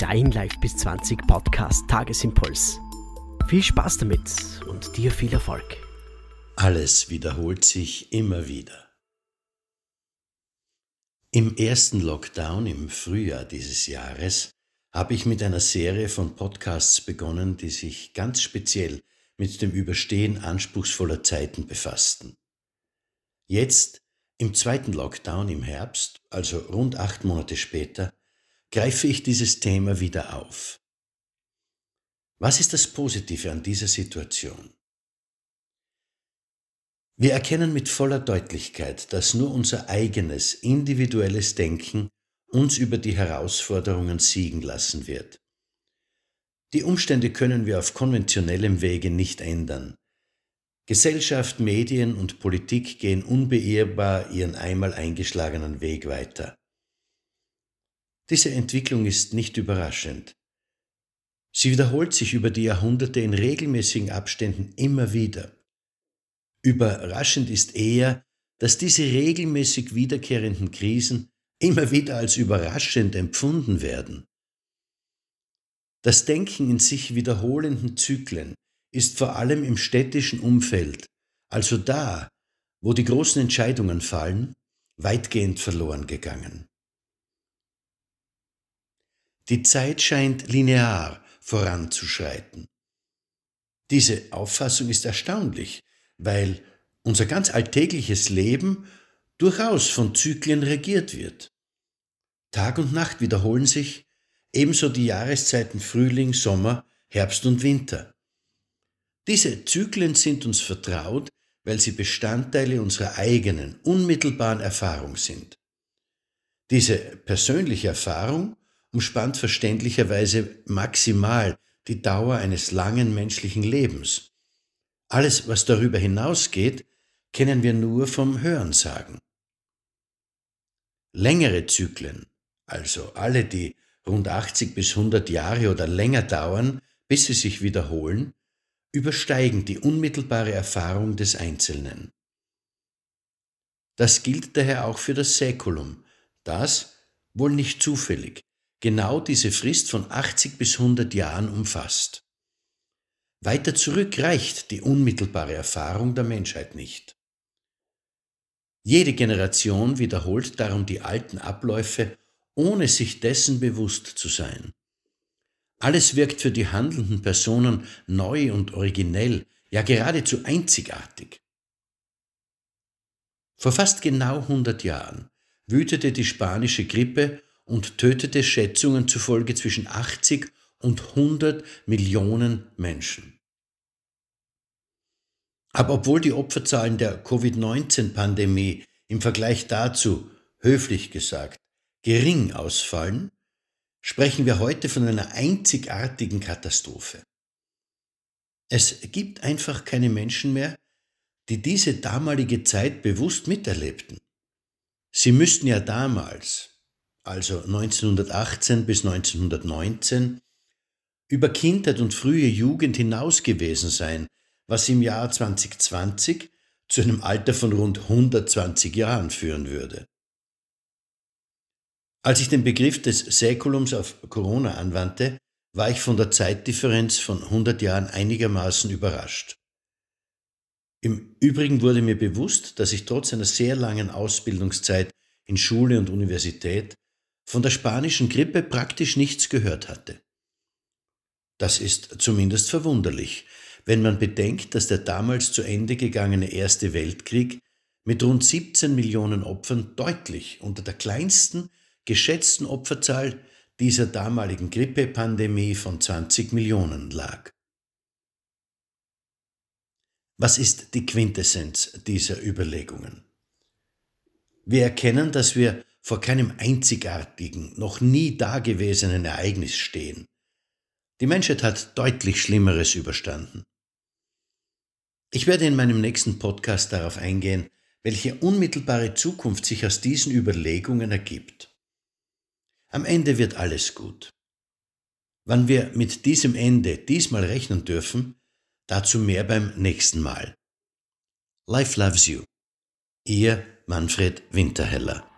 Dein Live bis 20 Podcast Tagesimpuls. Viel Spaß damit und dir viel Erfolg. Alles wiederholt sich immer wieder. Im ersten Lockdown im Frühjahr dieses Jahres habe ich mit einer Serie von Podcasts begonnen, die sich ganz speziell mit dem Überstehen anspruchsvoller Zeiten befassten. Jetzt, im zweiten Lockdown im Herbst, also rund acht Monate später, greife ich dieses Thema wieder auf. Was ist das Positive an dieser Situation? Wir erkennen mit voller Deutlichkeit, dass nur unser eigenes, individuelles Denken uns über die Herausforderungen siegen lassen wird. Die Umstände können wir auf konventionellem Wege nicht ändern. Gesellschaft, Medien und Politik gehen unbeirrbar ihren einmal eingeschlagenen Weg weiter. Diese Entwicklung ist nicht überraschend. Sie wiederholt sich über die Jahrhunderte in regelmäßigen Abständen immer wieder. Überraschend ist eher, dass diese regelmäßig wiederkehrenden Krisen immer wieder als überraschend empfunden werden. Das Denken in sich wiederholenden Zyklen ist vor allem im städtischen Umfeld, also da, wo die großen Entscheidungen fallen, weitgehend verloren gegangen. Die Zeit scheint linear voranzuschreiten. Diese Auffassung ist erstaunlich, weil unser ganz alltägliches Leben durchaus von Zyklen regiert wird. Tag und Nacht wiederholen sich, ebenso die Jahreszeiten Frühling, Sommer, Herbst und Winter. Diese Zyklen sind uns vertraut, weil sie Bestandteile unserer eigenen, unmittelbaren Erfahrung sind. Diese persönliche Erfahrung umspannt verständlicherweise maximal die Dauer eines langen menschlichen Lebens. Alles, was darüber hinausgeht, kennen wir nur vom Hörensagen. Längere Zyklen, also alle, die rund 80 bis 100 Jahre oder länger dauern, bis sie sich wiederholen, übersteigen die unmittelbare Erfahrung des Einzelnen. Das gilt daher auch für das Säkulum, das, wohl nicht zufällig, genau diese Frist von 80 bis 100 Jahren umfasst. Weiter zurück reicht die unmittelbare Erfahrung der Menschheit nicht. Jede Generation wiederholt darum die alten Abläufe, ohne sich dessen bewusst zu sein. Alles wirkt für die handelnden Personen neu und originell, ja geradezu einzigartig. Vor fast genau 100 Jahren wütete die spanische Grippe und tötete Schätzungen zufolge zwischen 80 und 100 Millionen Menschen. Aber obwohl die Opferzahlen der Covid-19-Pandemie im Vergleich dazu, höflich gesagt, gering ausfallen, sprechen wir heute von einer einzigartigen Katastrophe. Es gibt einfach keine Menschen mehr, die diese damalige Zeit bewusst miterlebten. Sie müssten ja damals, also 1918 bis 1919, über Kindheit und frühe Jugend hinaus gewesen sein, was im Jahr 2020 zu einem Alter von rund 120 Jahren führen würde. Als ich den Begriff des Säkulums auf Corona anwandte, war ich von der Zeitdifferenz von 100 Jahren einigermaßen überrascht. Im Übrigen wurde mir bewusst, dass ich trotz einer sehr langen Ausbildungszeit in Schule und Universität von der spanischen Grippe praktisch nichts gehört hatte. Das ist zumindest verwunderlich, wenn man bedenkt, dass der damals zu Ende gegangene Erste Weltkrieg mit rund 17 Millionen Opfern deutlich unter der kleinsten geschätzten Opferzahl dieser damaligen Grippepandemie von 20 Millionen lag. Was ist die Quintessenz dieser Überlegungen? Wir erkennen, dass wir vor keinem einzigartigen, noch nie dagewesenen Ereignis stehen. Die Menschheit hat deutlich Schlimmeres überstanden. Ich werde in meinem nächsten Podcast darauf eingehen, welche unmittelbare Zukunft sich aus diesen Überlegungen ergibt. Am Ende wird alles gut. Wann wir mit diesem Ende diesmal rechnen dürfen, dazu mehr beim nächsten Mal. Life loves you. Ihr Manfred Winterheller.